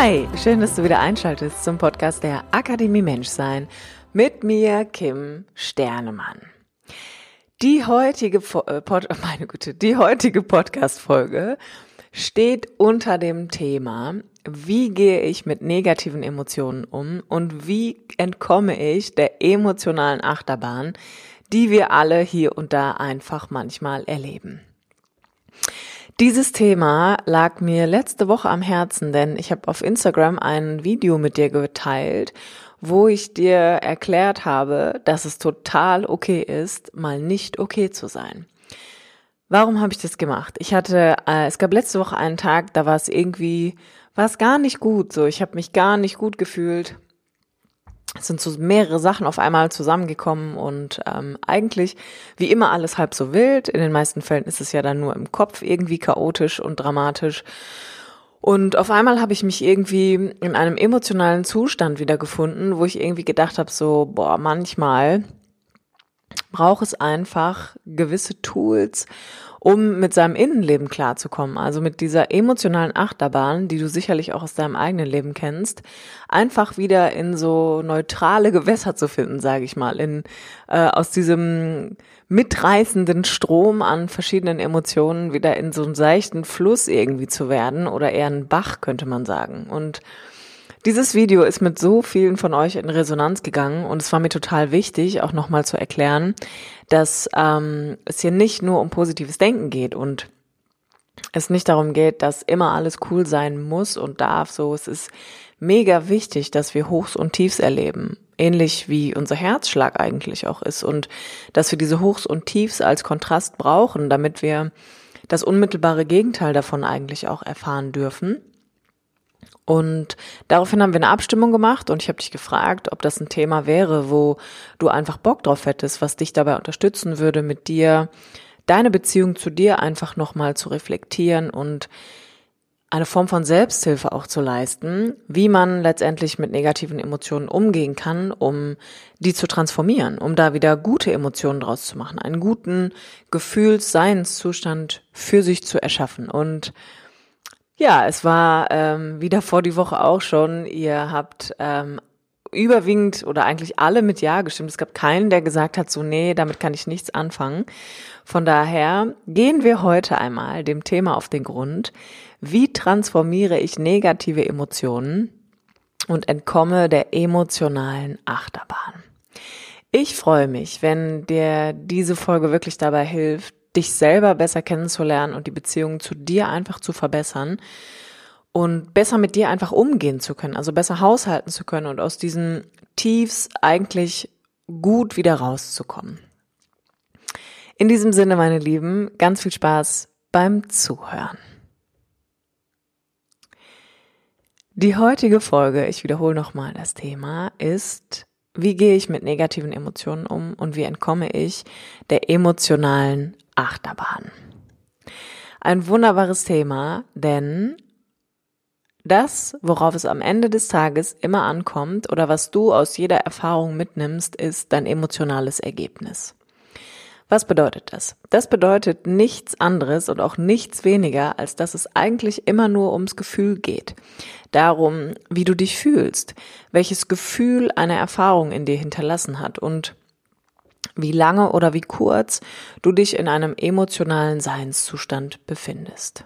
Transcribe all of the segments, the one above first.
Hi, schön, dass du wieder einschaltest zum Podcast der Akademie Menschsein mit mir, Kim Sternemann. Die heutige, äh, Pod, meine Güte, die heutige Podcast-Folge steht unter dem Thema, wie gehe ich mit negativen Emotionen um und wie entkomme ich der emotionalen Achterbahn, die wir alle hier und da einfach manchmal erleben. Dieses Thema lag mir letzte Woche am Herzen, denn ich habe auf Instagram ein Video mit dir geteilt, wo ich dir erklärt habe, dass es total okay ist, mal nicht okay zu sein. Warum habe ich das gemacht? Ich hatte, äh, es gab letzte Woche einen Tag, da war es irgendwie, war es gar nicht gut. So, ich habe mich gar nicht gut gefühlt es sind so mehrere Sachen auf einmal zusammengekommen und ähm, eigentlich wie immer alles halb so wild. In den meisten Fällen ist es ja dann nur im Kopf irgendwie chaotisch und dramatisch. Und auf einmal habe ich mich irgendwie in einem emotionalen Zustand wiedergefunden, wo ich irgendwie gedacht habe, so, boah, manchmal braucht es einfach gewisse Tools, um mit seinem Innenleben klarzukommen, also mit dieser emotionalen Achterbahn, die du sicherlich auch aus deinem eigenen Leben kennst, einfach wieder in so neutrale Gewässer zu finden, sage ich mal, in äh, aus diesem mitreißenden Strom an verschiedenen Emotionen wieder in so einen seichten Fluss irgendwie zu werden oder eher ein Bach könnte man sagen. Und dieses Video ist mit so vielen von euch in Resonanz gegangen und es war mir total wichtig, auch nochmal zu erklären, dass ähm, es hier nicht nur um positives Denken geht und es nicht darum geht, dass immer alles cool sein muss und darf. So, es ist mega wichtig, dass wir Hochs und Tiefs erleben. Ähnlich wie unser Herzschlag eigentlich auch ist und dass wir diese Hochs und Tiefs als Kontrast brauchen, damit wir das unmittelbare Gegenteil davon eigentlich auch erfahren dürfen. Und daraufhin haben wir eine Abstimmung gemacht und ich habe dich gefragt, ob das ein Thema wäre, wo du einfach Bock drauf hättest, was dich dabei unterstützen würde, mit dir deine Beziehung zu dir einfach nochmal zu reflektieren und eine Form von Selbsthilfe auch zu leisten, wie man letztendlich mit negativen Emotionen umgehen kann, um die zu transformieren, um da wieder gute Emotionen draus zu machen, einen guten Gefühls-Seinszustand für sich zu erschaffen. Und ja, es war ähm, wieder vor die Woche auch schon. Ihr habt ähm, überwiegend oder eigentlich alle mit Ja gestimmt. Es gab keinen, der gesagt hat, so nee, damit kann ich nichts anfangen. Von daher gehen wir heute einmal dem Thema auf den Grund. Wie transformiere ich negative Emotionen und entkomme der emotionalen Achterbahn? Ich freue mich, wenn dir diese Folge wirklich dabei hilft, dich selber besser kennenzulernen und die Beziehung zu dir einfach zu verbessern und besser mit dir einfach umgehen zu können, also besser haushalten zu können und aus diesen Tiefs eigentlich gut wieder rauszukommen. In diesem Sinne, meine Lieben, ganz viel Spaß beim Zuhören. Die heutige Folge, ich wiederhole nochmal das Thema, ist, wie gehe ich mit negativen Emotionen um und wie entkomme ich der emotionalen Achterbahn. Ein wunderbares Thema, denn das, worauf es am Ende des Tages immer ankommt oder was du aus jeder Erfahrung mitnimmst, ist dein emotionales Ergebnis. Was bedeutet das? Das bedeutet nichts anderes und auch nichts weniger, als dass es eigentlich immer nur ums Gefühl geht. Darum, wie du dich fühlst, welches Gefühl eine Erfahrung in dir hinterlassen hat und wie lange oder wie kurz du dich in einem emotionalen Seinszustand befindest.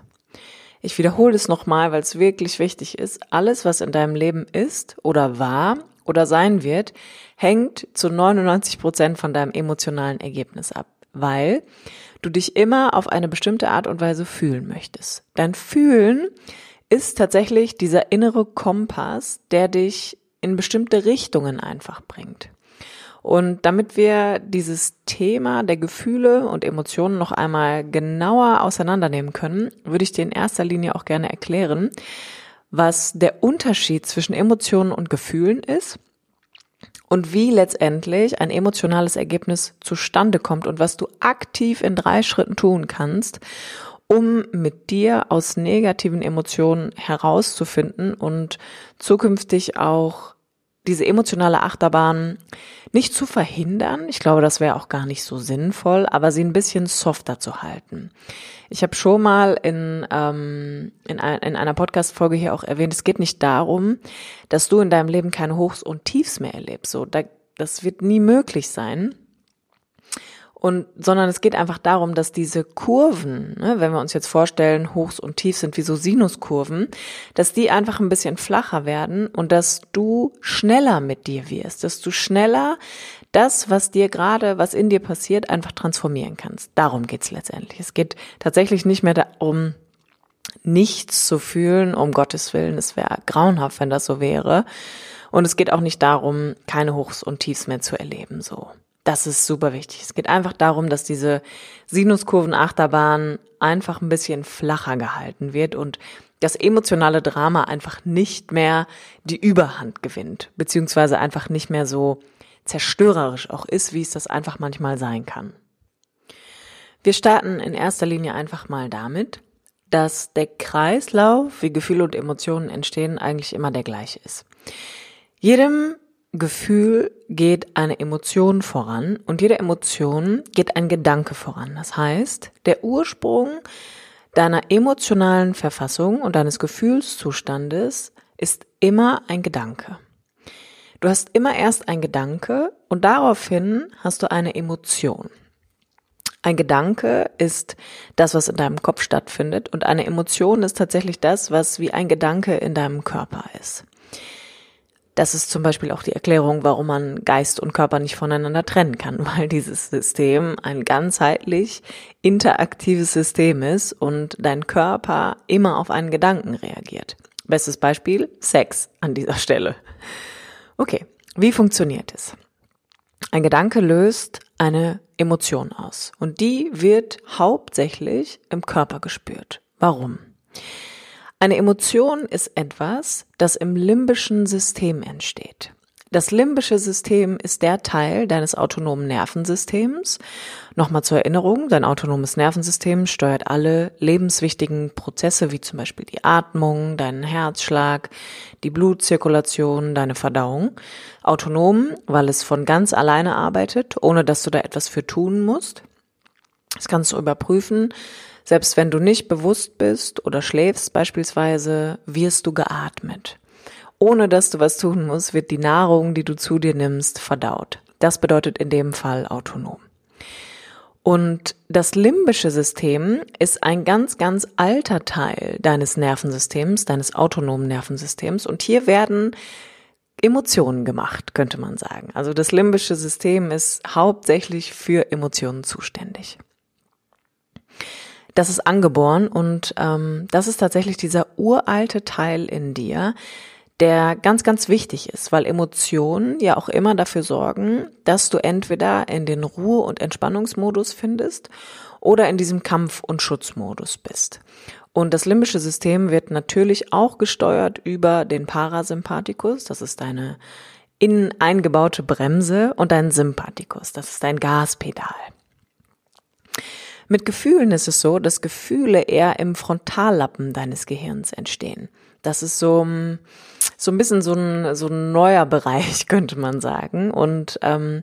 Ich wiederhole es nochmal, weil es wirklich wichtig ist. Alles, was in deinem Leben ist oder war oder sein wird, hängt zu 99 Prozent von deinem emotionalen Ergebnis ab, weil du dich immer auf eine bestimmte Art und Weise fühlen möchtest. Dein Fühlen ist tatsächlich dieser innere Kompass, der dich in bestimmte Richtungen einfach bringt. Und damit wir dieses Thema der Gefühle und Emotionen noch einmal genauer auseinandernehmen können, würde ich dir in erster Linie auch gerne erklären, was der Unterschied zwischen Emotionen und Gefühlen ist und wie letztendlich ein emotionales Ergebnis zustande kommt und was du aktiv in drei Schritten tun kannst, um mit dir aus negativen Emotionen herauszufinden und zukünftig auch diese emotionale Achterbahn nicht zu verhindern. Ich glaube, das wäre auch gar nicht so sinnvoll, aber sie ein bisschen softer zu halten. Ich habe schon mal in, ähm, in, ein, in einer Podcast-Folge hier auch erwähnt, es geht nicht darum, dass du in deinem Leben keine Hochs und Tiefs mehr erlebst. So, da, das wird nie möglich sein. Und, sondern es geht einfach darum, dass diese Kurven, ne, wenn wir uns jetzt vorstellen, Hochs und Tiefs sind wie so Sinuskurven, dass die einfach ein bisschen flacher werden und dass du schneller mit dir wirst, dass du schneller das, was dir gerade, was in dir passiert, einfach transformieren kannst. Darum geht's letztendlich. Es geht tatsächlich nicht mehr darum, nichts zu fühlen, um Gottes Willen. Es wäre grauenhaft, wenn das so wäre. Und es geht auch nicht darum, keine Hochs und Tiefs mehr zu erleben, so. Das ist super wichtig. Es geht einfach darum, dass diese Sinuskurven-Achterbahn einfach ein bisschen flacher gehalten wird und das emotionale Drama einfach nicht mehr die Überhand gewinnt, beziehungsweise einfach nicht mehr so zerstörerisch auch ist, wie es das einfach manchmal sein kann. Wir starten in erster Linie einfach mal damit, dass der Kreislauf, wie Gefühle und Emotionen entstehen, eigentlich immer der gleiche ist. Jedem Gefühl geht eine Emotion voran und jede Emotion geht ein Gedanke voran. Das heißt, der Ursprung deiner emotionalen Verfassung und deines Gefühlszustandes ist immer ein Gedanke. Du hast immer erst ein Gedanke und daraufhin hast du eine Emotion. Ein Gedanke ist das, was in deinem Kopf stattfindet und eine Emotion ist tatsächlich das, was wie ein Gedanke in deinem Körper ist. Das ist zum Beispiel auch die Erklärung, warum man Geist und Körper nicht voneinander trennen kann, weil dieses System ein ganzheitlich interaktives System ist und dein Körper immer auf einen Gedanken reagiert. Bestes Beispiel, Sex an dieser Stelle. Okay, wie funktioniert es? Ein Gedanke löst eine Emotion aus und die wird hauptsächlich im Körper gespürt. Warum? Eine Emotion ist etwas, das im limbischen System entsteht. Das limbische System ist der Teil deines autonomen Nervensystems. Nochmal zur Erinnerung, dein autonomes Nervensystem steuert alle lebenswichtigen Prozesse wie zum Beispiel die Atmung, deinen Herzschlag, die Blutzirkulation, deine Verdauung. Autonom, weil es von ganz alleine arbeitet, ohne dass du da etwas für tun musst. Das kannst du überprüfen selbst wenn du nicht bewusst bist oder schläfst beispielsweise, wirst du geatmet. Ohne dass du was tun musst, wird die Nahrung, die du zu dir nimmst, verdaut. Das bedeutet in dem Fall autonom. Und das limbische System ist ein ganz, ganz alter Teil deines Nervensystems, deines autonomen Nervensystems. Und hier werden Emotionen gemacht, könnte man sagen. Also das limbische System ist hauptsächlich für Emotionen zuständig das ist angeboren und ähm, das ist tatsächlich dieser uralte Teil in dir, der ganz, ganz wichtig ist, weil Emotionen ja auch immer dafür sorgen, dass du entweder in den Ruhe- und Entspannungsmodus findest oder in diesem Kampf- und Schutzmodus bist. Und das limbische System wird natürlich auch gesteuert über den Parasympathikus, das ist deine innen eingebaute Bremse, und dein Sympathikus, das ist dein Gaspedal. Mit Gefühlen ist es so, dass Gefühle eher im Frontallappen deines Gehirns entstehen. Das ist so, so ein bisschen so ein, so ein neuer Bereich, könnte man sagen. Und ähm,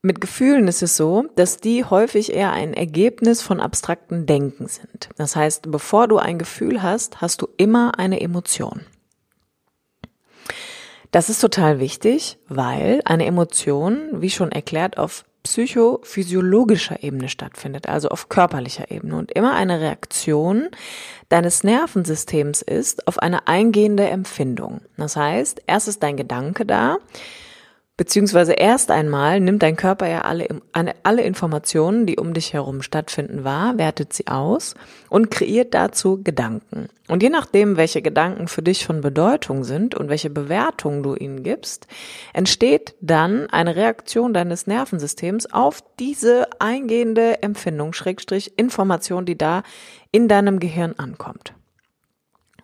mit Gefühlen ist es so, dass die häufig eher ein Ergebnis von abstrakten Denken sind. Das heißt, bevor du ein Gefühl hast, hast du immer eine Emotion. Das ist total wichtig, weil eine Emotion, wie schon erklärt, auf psychophysiologischer Ebene stattfindet, also auf körperlicher Ebene und immer eine Reaktion deines Nervensystems ist auf eine eingehende Empfindung. Das heißt, erst ist dein Gedanke da, Beziehungsweise erst einmal nimmt dein Körper ja alle, alle Informationen, die um dich herum stattfinden, wahr, wertet sie aus und kreiert dazu Gedanken. Und je nachdem, welche Gedanken für dich von Bedeutung sind und welche Bewertung du ihnen gibst, entsteht dann eine Reaktion deines Nervensystems auf diese eingehende Empfindung, Schrägstrich, Information, die da in deinem Gehirn ankommt.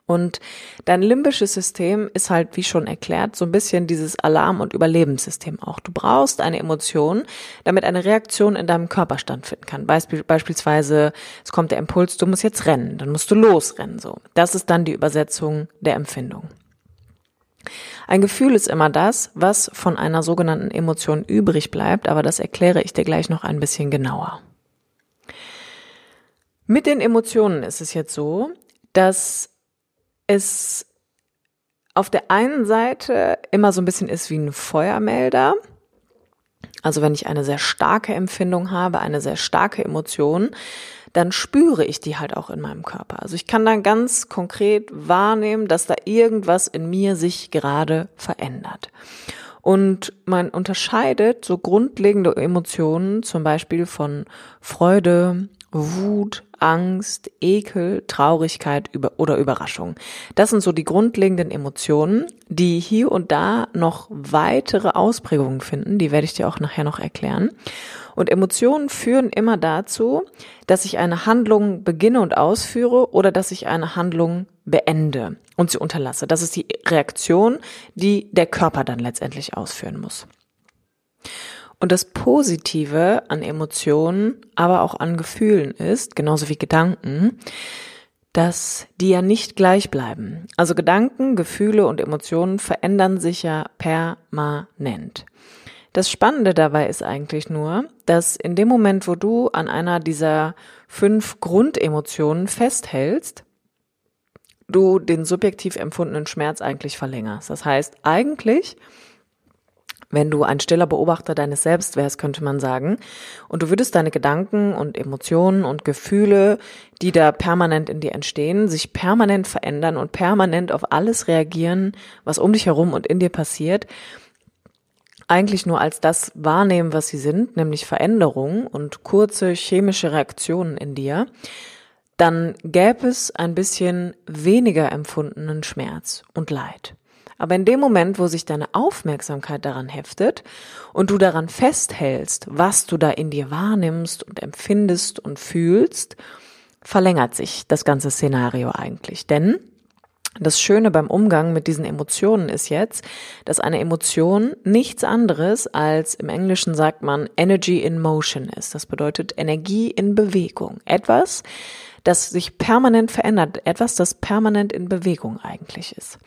Und dein limbisches System ist halt, wie schon erklärt, so ein bisschen dieses Alarm- und Überlebenssystem auch. Du brauchst eine Emotion, damit eine Reaktion in deinem Körper stattfinden kann. Beispiel, beispielsweise, es kommt der Impuls, du musst jetzt rennen, dann musst du losrennen, so. Das ist dann die Übersetzung der Empfindung. Ein Gefühl ist immer das, was von einer sogenannten Emotion übrig bleibt, aber das erkläre ich dir gleich noch ein bisschen genauer. Mit den Emotionen ist es jetzt so, dass es auf der einen Seite immer so ein bisschen ist wie ein Feuermelder. Also wenn ich eine sehr starke Empfindung habe, eine sehr starke Emotion, dann spüre ich die halt auch in meinem Körper. Also ich kann dann ganz konkret wahrnehmen, dass da irgendwas in mir sich gerade verändert. Und man unterscheidet so grundlegende Emotionen zum Beispiel von Freude, Wut, Angst, Ekel, Traurigkeit oder Überraschung. Das sind so die grundlegenden Emotionen, die hier und da noch weitere Ausprägungen finden. Die werde ich dir auch nachher noch erklären. Und Emotionen führen immer dazu, dass ich eine Handlung beginne und ausführe oder dass ich eine Handlung beende und sie unterlasse. Das ist die Reaktion, die der Körper dann letztendlich ausführen muss. Und das Positive an Emotionen, aber auch an Gefühlen ist, genauso wie Gedanken, dass die ja nicht gleich bleiben. Also Gedanken, Gefühle und Emotionen verändern sich ja permanent. Das Spannende dabei ist eigentlich nur, dass in dem Moment, wo du an einer dieser fünf Grundemotionen festhältst, du den subjektiv empfundenen Schmerz eigentlich verlängerst. Das heißt, eigentlich wenn du ein stiller Beobachter deines Selbst wärst, könnte man sagen, und du würdest deine Gedanken und Emotionen und Gefühle, die da permanent in dir entstehen, sich permanent verändern und permanent auf alles reagieren, was um dich herum und in dir passiert, eigentlich nur als das wahrnehmen, was sie sind, nämlich Veränderungen und kurze chemische Reaktionen in dir, dann gäbe es ein bisschen weniger empfundenen Schmerz und Leid. Aber in dem Moment, wo sich deine Aufmerksamkeit daran heftet und du daran festhältst, was du da in dir wahrnimmst und empfindest und fühlst, verlängert sich das ganze Szenario eigentlich. Denn das Schöne beim Umgang mit diesen Emotionen ist jetzt, dass eine Emotion nichts anderes als im Englischen sagt man Energy in Motion ist. Das bedeutet Energie in Bewegung. Etwas, das sich permanent verändert. Etwas, das permanent in Bewegung eigentlich ist.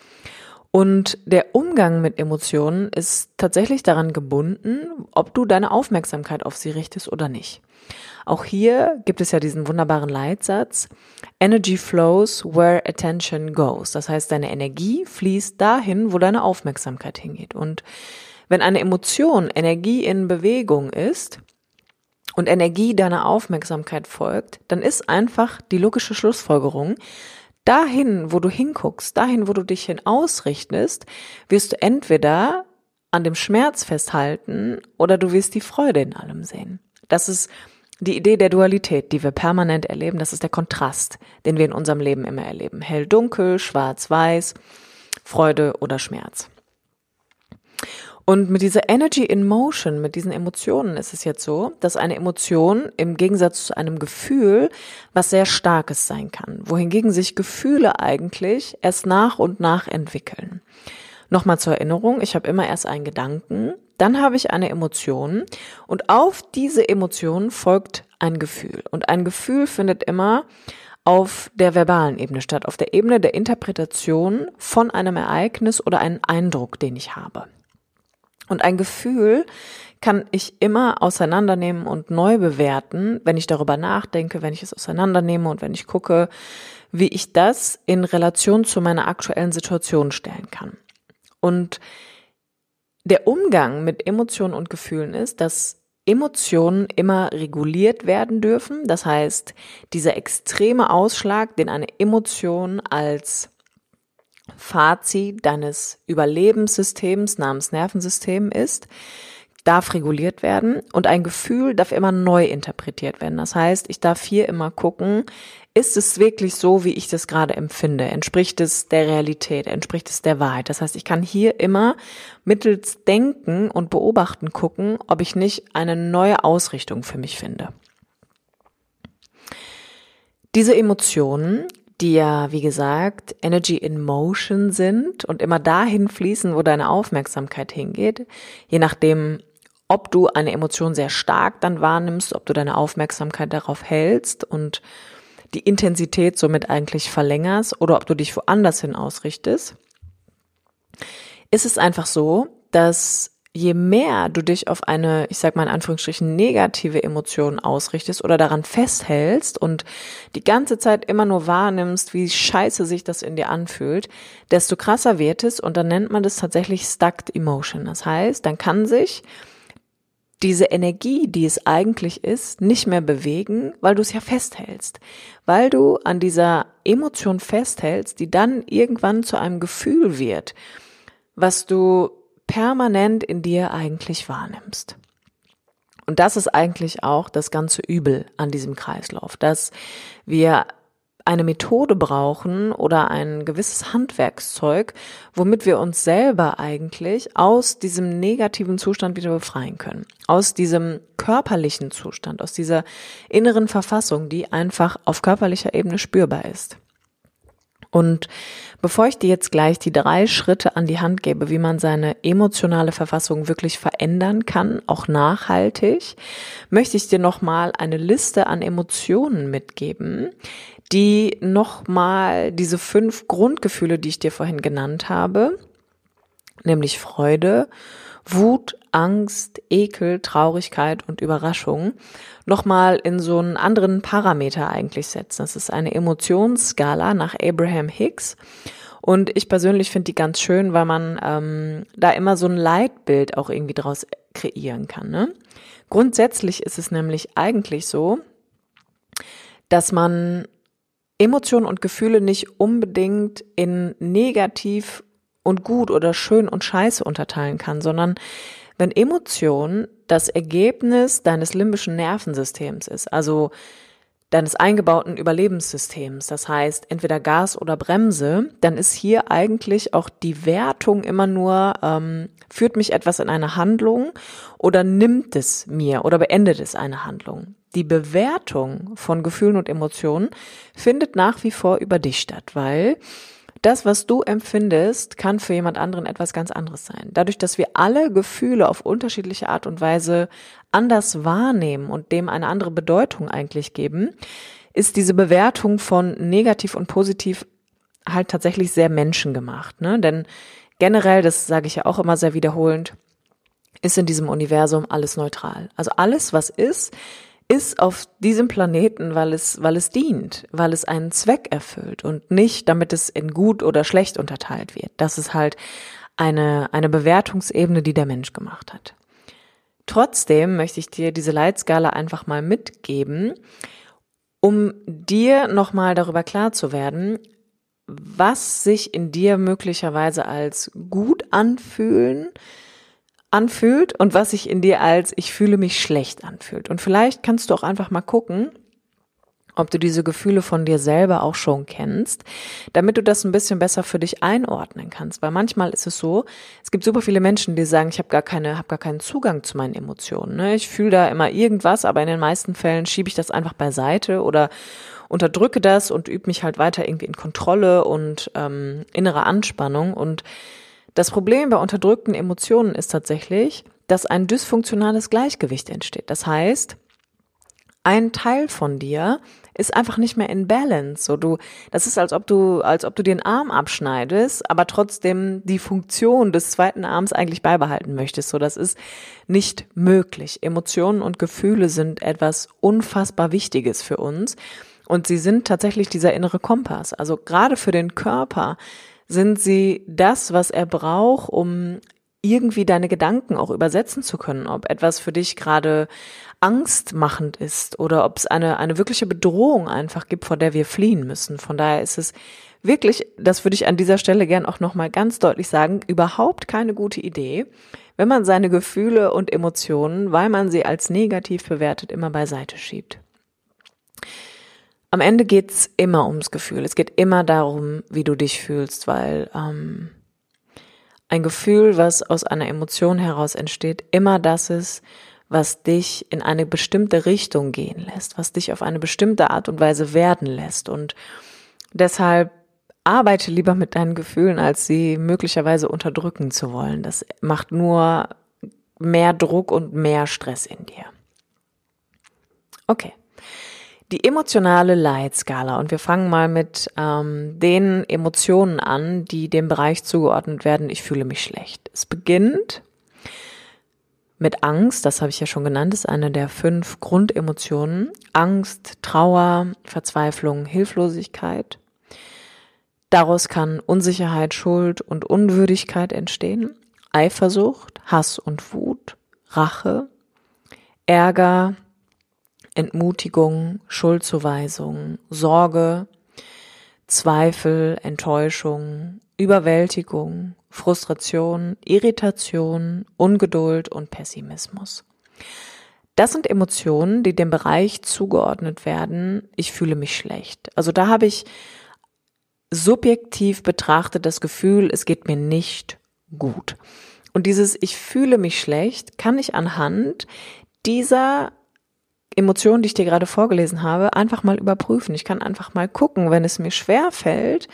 Und der Umgang mit Emotionen ist tatsächlich daran gebunden, ob du deine Aufmerksamkeit auf sie richtest oder nicht. Auch hier gibt es ja diesen wunderbaren Leitsatz, Energy flows where attention goes. Das heißt, deine Energie fließt dahin, wo deine Aufmerksamkeit hingeht. Und wenn eine Emotion Energie in Bewegung ist und Energie deiner Aufmerksamkeit folgt, dann ist einfach die logische Schlussfolgerung, dahin, wo du hinguckst, dahin, wo du dich hin ausrichtest, wirst du entweder an dem Schmerz festhalten oder du wirst die Freude in allem sehen. Das ist die Idee der Dualität, die wir permanent erleben. Das ist der Kontrast, den wir in unserem Leben immer erleben. Hell, dunkel, schwarz, weiß, Freude oder Schmerz. Und mit dieser Energy in Motion, mit diesen Emotionen ist es jetzt so, dass eine Emotion im Gegensatz zu einem Gefühl was sehr Starkes sein kann, wohingegen sich Gefühle eigentlich erst nach und nach entwickeln. Nochmal zur Erinnerung, ich habe immer erst einen Gedanken, dann habe ich eine Emotion und auf diese Emotion folgt ein Gefühl. Und ein Gefühl findet immer auf der verbalen Ebene statt, auf der Ebene der Interpretation von einem Ereignis oder einem Eindruck, den ich habe. Und ein Gefühl kann ich immer auseinandernehmen und neu bewerten, wenn ich darüber nachdenke, wenn ich es auseinandernehme und wenn ich gucke, wie ich das in Relation zu meiner aktuellen Situation stellen kann. Und der Umgang mit Emotionen und Gefühlen ist, dass Emotionen immer reguliert werden dürfen. Das heißt, dieser extreme Ausschlag, den eine Emotion als Fazit deines Überlebenssystems namens Nervensystem ist, darf reguliert werden und ein Gefühl darf immer neu interpretiert werden. Das heißt, ich darf hier immer gucken, ist es wirklich so, wie ich das gerade empfinde? Entspricht es der Realität? Entspricht es der Wahrheit? Das heißt, ich kann hier immer mittels Denken und Beobachten gucken, ob ich nicht eine neue Ausrichtung für mich finde. Diese Emotionen die ja, wie gesagt, Energy in Motion sind und immer dahin fließen, wo deine Aufmerksamkeit hingeht, je nachdem, ob du eine Emotion sehr stark dann wahrnimmst, ob du deine Aufmerksamkeit darauf hältst und die Intensität somit eigentlich verlängerst oder ob du dich woanders hin ausrichtest, ist es einfach so, dass je mehr du dich auf eine, ich sag mal in Anführungsstrichen, negative Emotion ausrichtest oder daran festhältst und die ganze Zeit immer nur wahrnimmst, wie scheiße sich das in dir anfühlt, desto krasser wird es und dann nennt man das tatsächlich stucked emotion. Das heißt, dann kann sich diese Energie, die es eigentlich ist, nicht mehr bewegen, weil du es ja festhältst. Weil du an dieser Emotion festhältst, die dann irgendwann zu einem Gefühl wird, was du permanent in dir eigentlich wahrnimmst. Und das ist eigentlich auch das ganze Übel an diesem Kreislauf, dass wir eine Methode brauchen oder ein gewisses Handwerkszeug, womit wir uns selber eigentlich aus diesem negativen Zustand wieder befreien können. Aus diesem körperlichen Zustand, aus dieser inneren Verfassung, die einfach auf körperlicher Ebene spürbar ist. Und bevor ich dir jetzt gleich die drei Schritte an die Hand gebe, wie man seine emotionale Verfassung wirklich verändern kann, auch nachhaltig, möchte ich dir nochmal eine Liste an Emotionen mitgeben, die nochmal diese fünf Grundgefühle, die ich dir vorhin genannt habe, nämlich Freude, Wut, Angst, Ekel, Traurigkeit und Überraschung nochmal in so einen anderen Parameter eigentlich setzen. Das ist eine Emotionsskala nach Abraham Hicks. Und ich persönlich finde die ganz schön, weil man ähm, da immer so ein Leitbild auch irgendwie draus kreieren kann. Ne? Grundsätzlich ist es nämlich eigentlich so, dass man Emotionen und Gefühle nicht unbedingt in negativ und gut oder schön und scheiße unterteilen kann, sondern wenn Emotion das Ergebnis deines limbischen Nervensystems ist, also deines eingebauten Überlebenssystems, das heißt entweder Gas oder Bremse, dann ist hier eigentlich auch die Wertung immer nur, ähm, führt mich etwas in eine Handlung oder nimmt es mir oder beendet es eine Handlung. Die Bewertung von Gefühlen und Emotionen findet nach wie vor über dich statt, weil das, was du empfindest, kann für jemand anderen etwas ganz anderes sein. Dadurch, dass wir alle Gefühle auf unterschiedliche Art und Weise anders wahrnehmen und dem eine andere Bedeutung eigentlich geben, ist diese Bewertung von negativ und positiv halt tatsächlich sehr menschengemacht. Ne? Denn generell, das sage ich ja auch immer sehr wiederholend, ist in diesem Universum alles neutral. Also alles, was ist, ist auf diesem Planeten, weil es, weil es dient, weil es einen Zweck erfüllt und nicht, damit es in gut oder schlecht unterteilt wird. Das ist halt eine, eine Bewertungsebene, die der Mensch gemacht hat. Trotzdem möchte ich dir diese Leitskala einfach mal mitgeben, um dir nochmal darüber klar zu werden, was sich in dir möglicherweise als gut anfühlen, anfühlt und was sich in dir als ich fühle mich schlecht anfühlt. Und vielleicht kannst du auch einfach mal gucken, ob du diese Gefühle von dir selber auch schon kennst, damit du das ein bisschen besser für dich einordnen kannst. Weil manchmal ist es so, es gibt super viele Menschen, die sagen, ich habe gar keine, habe gar keinen Zugang zu meinen Emotionen. Ne? Ich fühle da immer irgendwas, aber in den meisten Fällen schiebe ich das einfach beiseite oder unterdrücke das und übe mich halt weiter irgendwie in Kontrolle und ähm, innere Anspannung und das Problem bei unterdrückten Emotionen ist tatsächlich, dass ein dysfunktionales Gleichgewicht entsteht. Das heißt, ein Teil von dir ist einfach nicht mehr in Balance. So du, das ist als ob du, als ob du den Arm abschneidest, aber trotzdem die Funktion des zweiten Arms eigentlich beibehalten möchtest. So, das ist nicht möglich. Emotionen und Gefühle sind etwas unfassbar Wichtiges für uns. Und sie sind tatsächlich dieser innere Kompass. Also gerade für den Körper sind sie das, was er braucht, um irgendwie deine Gedanken auch übersetzen zu können, ob etwas für dich gerade angstmachend ist oder ob es eine, eine wirkliche Bedrohung einfach gibt, vor der wir fliehen müssen. Von daher ist es wirklich, das würde ich an dieser Stelle gern auch nochmal ganz deutlich sagen, überhaupt keine gute Idee, wenn man seine Gefühle und Emotionen, weil man sie als negativ bewertet, immer beiseite schiebt. Am Ende geht's immer ums Gefühl. Es geht immer darum, wie du dich fühlst, weil ähm, ein Gefühl, was aus einer Emotion heraus entsteht, immer das ist, was dich in eine bestimmte Richtung gehen lässt, was dich auf eine bestimmte Art und Weise werden lässt. Und Deshalb arbeite lieber mit deinen Gefühlen, als sie möglicherweise unterdrücken zu wollen. Das macht nur mehr Druck und mehr Stress in dir. Okay. Die emotionale Leitskala. Und wir fangen mal mit ähm, den Emotionen an, die dem Bereich zugeordnet werden. Ich fühle mich schlecht. Es beginnt mit Angst, das habe ich ja schon genannt, ist eine der fünf Grundemotionen. Angst, Trauer, Verzweiflung, Hilflosigkeit. Daraus kann Unsicherheit, Schuld und Unwürdigkeit entstehen. Eifersucht, Hass und Wut, Rache, Ärger, Entmutigung, Schuldzuweisung, Sorge, Zweifel, Enttäuschung, Überwältigung, Frustration, Irritation, Ungeduld und Pessimismus. Das sind Emotionen, die dem Bereich zugeordnet werden, ich fühle mich schlecht. Also da habe ich subjektiv betrachtet das Gefühl, es geht mir nicht gut. Und dieses Ich fühle mich schlecht kann ich anhand dieser Emotionen, die ich dir gerade vorgelesen habe, einfach mal überprüfen. Ich kann einfach mal gucken, wenn es mir schwer fällt,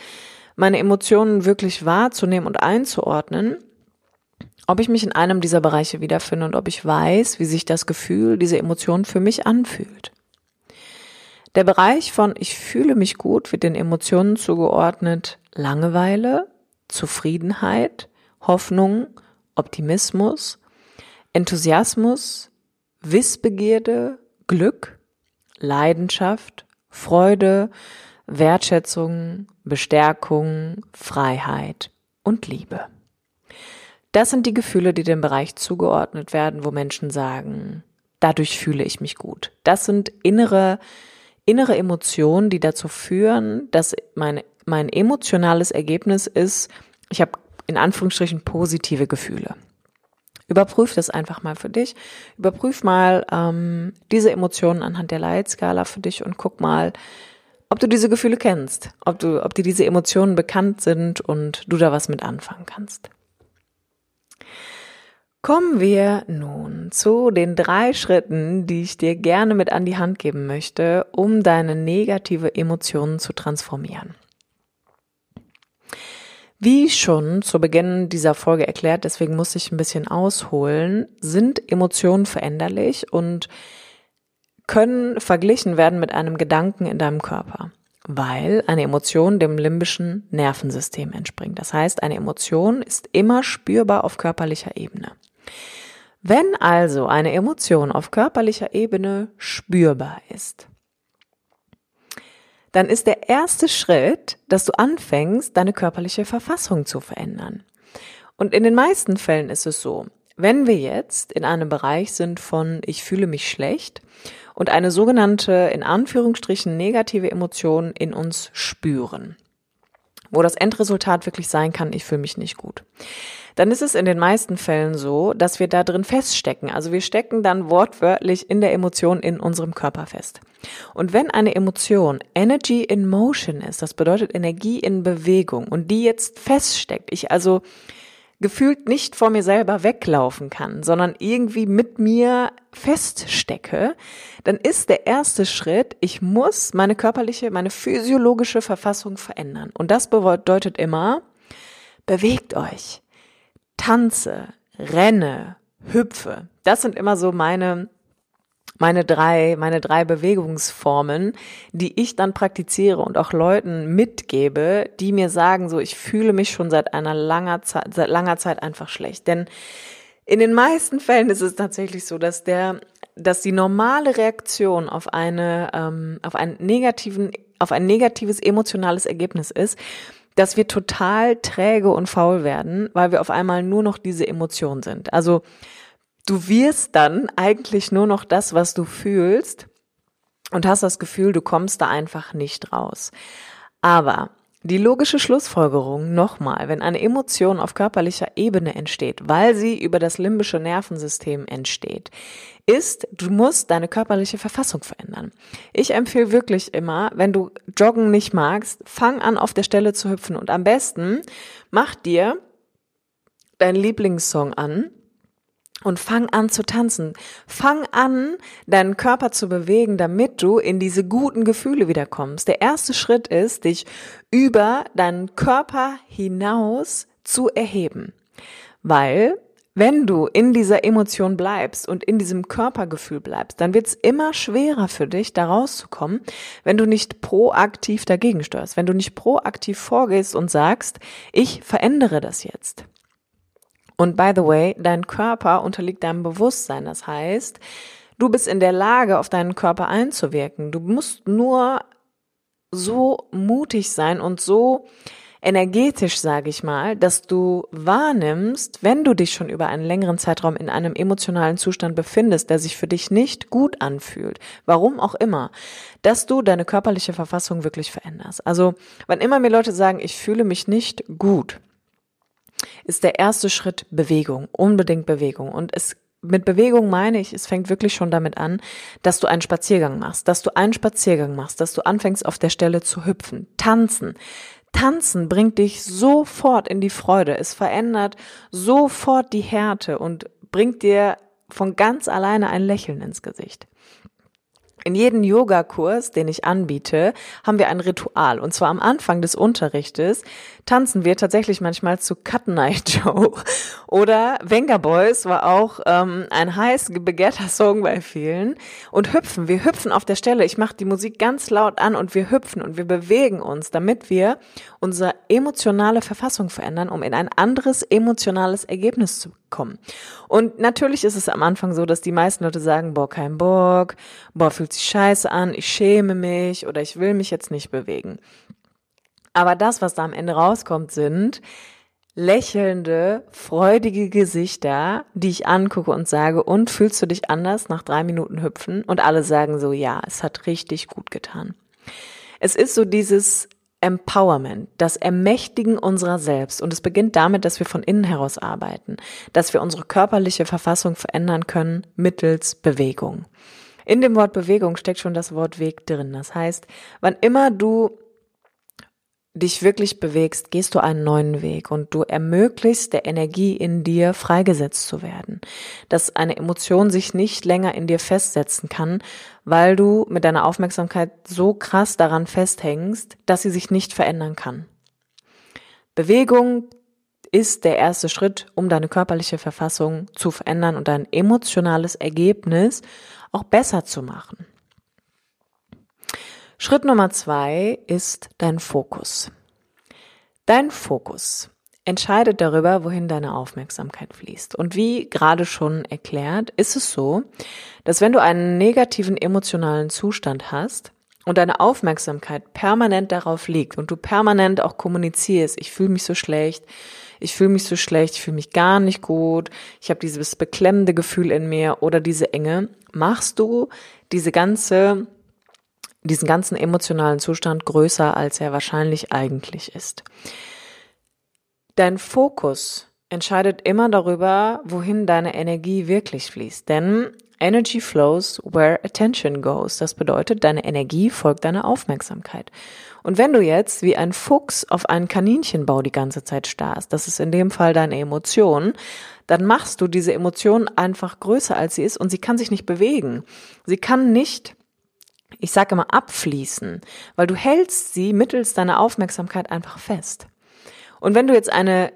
meine Emotionen wirklich wahrzunehmen und einzuordnen, ob ich mich in einem dieser Bereiche wiederfinde und ob ich weiß, wie sich das Gefühl, diese Emotion für mich anfühlt. Der Bereich von ich fühle mich gut wird den Emotionen zugeordnet Langeweile, Zufriedenheit, Hoffnung, Optimismus, Enthusiasmus, Wissbegierde, Glück, Leidenschaft, Freude, Wertschätzung, Bestärkung, Freiheit und Liebe. Das sind die Gefühle, die dem Bereich zugeordnet werden, wo Menschen sagen, dadurch fühle ich mich gut. Das sind innere, innere Emotionen, die dazu führen, dass meine, mein emotionales Ergebnis ist, ich habe in Anführungsstrichen positive Gefühle. Überprüf das einfach mal für dich. Überprüf mal ähm, diese Emotionen anhand der Leitskala für dich und guck mal, ob du diese Gefühle kennst, ob du, ob dir diese Emotionen bekannt sind und du da was mit anfangen kannst. Kommen wir nun zu den drei Schritten, die ich dir gerne mit an die Hand geben möchte, um deine negative Emotionen zu transformieren. Wie schon zu Beginn dieser Folge erklärt, deswegen muss ich ein bisschen ausholen, sind Emotionen veränderlich und können verglichen werden mit einem Gedanken in deinem Körper, weil eine Emotion dem limbischen Nervensystem entspringt. Das heißt, eine Emotion ist immer spürbar auf körperlicher Ebene. Wenn also eine Emotion auf körperlicher Ebene spürbar ist, dann ist der erste Schritt, dass du anfängst, deine körperliche Verfassung zu verändern. Und in den meisten Fällen ist es so, wenn wir jetzt in einem Bereich sind von ich fühle mich schlecht und eine sogenannte in Anführungsstrichen negative Emotion in uns spüren, wo das Endresultat wirklich sein kann, ich fühle mich nicht gut. Dann ist es in den meisten Fällen so, dass wir da drin feststecken. Also wir stecken dann wortwörtlich in der Emotion in unserem Körper fest. Und wenn eine Emotion Energy in Motion ist, das bedeutet Energie in Bewegung und die jetzt feststeckt, ich also gefühlt nicht vor mir selber weglaufen kann, sondern irgendwie mit mir feststecke, dann ist der erste Schritt, ich muss meine körperliche, meine physiologische Verfassung verändern. Und das bedeutet immer, bewegt euch, tanze, renne, hüpfe. Das sind immer so meine meine drei, meine drei Bewegungsformen, die ich dann praktiziere und auch Leuten mitgebe, die mir sagen, so, ich fühle mich schon seit einer langer Zeit, seit langer Zeit einfach schlecht. Denn in den meisten Fällen ist es tatsächlich so, dass der, dass die normale Reaktion auf eine, ähm, auf einen negativen, auf ein negatives emotionales Ergebnis ist, dass wir total träge und faul werden, weil wir auf einmal nur noch diese Emotion sind. Also du wirst dann eigentlich nur noch das, was du fühlst und hast das Gefühl, du kommst da einfach nicht raus. Aber die logische Schlussfolgerung nochmal, wenn eine Emotion auf körperlicher Ebene entsteht, weil sie über das limbische Nervensystem entsteht, ist, du musst deine körperliche Verfassung verändern. Ich empfehle wirklich immer, wenn du Joggen nicht magst, fang an auf der Stelle zu hüpfen und am besten mach dir deinen Lieblingssong an und fang an zu tanzen. Fang an, deinen Körper zu bewegen, damit du in diese guten Gefühle wiederkommst. Der erste Schritt ist, dich über deinen Körper hinaus zu erheben. Weil wenn du in dieser Emotion bleibst und in diesem Körpergefühl bleibst, dann wird es immer schwerer für dich, da rauszukommen, wenn du nicht proaktiv dagegen steuerst, wenn du nicht proaktiv vorgehst und sagst, ich verändere das jetzt. Und by the way, dein Körper unterliegt deinem Bewusstsein. Das heißt, du bist in der Lage, auf deinen Körper einzuwirken. Du musst nur so mutig sein und so energetisch, sage ich mal, dass du wahrnimmst, wenn du dich schon über einen längeren Zeitraum in einem emotionalen Zustand befindest, der sich für dich nicht gut anfühlt, warum auch immer, dass du deine körperliche Verfassung wirklich veränderst. Also, wann immer mir Leute sagen, ich fühle mich nicht gut, ist der erste Schritt Bewegung, unbedingt Bewegung. Und es mit Bewegung meine ich, es fängt wirklich schon damit an, dass du einen Spaziergang machst, dass du einen Spaziergang machst, dass du anfängst auf der Stelle zu hüpfen, tanzen. Tanzen bringt dich sofort in die Freude. Es verändert sofort die Härte und bringt dir von ganz alleine ein Lächeln ins Gesicht. In jedem Yogakurs, den ich anbiete, haben wir ein Ritual. Und zwar am Anfang des Unterrichtes tanzen wir tatsächlich manchmal zu Cut Night Joe. Oder Venga Boys war auch ähm, ein heiß begehrter Song bei vielen. Und hüpfen, wir hüpfen auf der Stelle. Ich mache die Musik ganz laut an und wir hüpfen und wir bewegen uns, damit wir unsere emotionale Verfassung verändern, um in ein anderes emotionales Ergebnis zu kommen. Und natürlich ist es am Anfang so, dass die meisten Leute sagen, boah, kein Bock, boah, fühlt sich scheiße an, ich schäme mich oder ich will mich jetzt nicht bewegen. Aber das, was da am Ende rauskommt, sind lächelnde, freudige Gesichter, die ich angucke und sage, und fühlst du dich anders nach drei Minuten hüpfen? Und alle sagen so, ja, es hat richtig gut getan. Es ist so dieses Empowerment, das Ermächtigen unserer selbst. Und es beginnt damit, dass wir von innen heraus arbeiten, dass wir unsere körperliche Verfassung verändern können mittels Bewegung. In dem Wort Bewegung steckt schon das Wort Weg drin. Das heißt, wann immer du dich wirklich bewegst, gehst du einen neuen Weg und du ermöglichst der Energie in dir freigesetzt zu werden. Dass eine Emotion sich nicht länger in dir festsetzen kann, weil du mit deiner Aufmerksamkeit so krass daran festhängst, dass sie sich nicht verändern kann. Bewegung ist der erste Schritt, um deine körperliche Verfassung zu verändern und dein emotionales Ergebnis auch besser zu machen. Schritt Nummer zwei ist dein Fokus. Dein Fokus entscheidet darüber, wohin deine Aufmerksamkeit fließt. Und wie gerade schon erklärt, ist es so, dass wenn du einen negativen emotionalen Zustand hast und deine Aufmerksamkeit permanent darauf liegt und du permanent auch kommunizierst, ich fühle mich so schlecht, ich fühle mich so schlecht, ich fühle mich gar nicht gut, ich habe dieses beklemmende Gefühl in mir oder diese Enge, machst du diese ganze diesen ganzen emotionalen Zustand größer, als er wahrscheinlich eigentlich ist. Dein Fokus entscheidet immer darüber, wohin deine Energie wirklich fließt. Denn Energy flows where attention goes. Das bedeutet, deine Energie folgt deiner Aufmerksamkeit. Und wenn du jetzt wie ein Fuchs auf einen Kaninchenbau die ganze Zeit starrst, das ist in dem Fall deine Emotion, dann machst du diese Emotion einfach größer als sie ist und sie kann sich nicht bewegen. Sie kann nicht ich sage immer abfließen, weil du hältst sie mittels deiner Aufmerksamkeit einfach fest. Und wenn du jetzt eine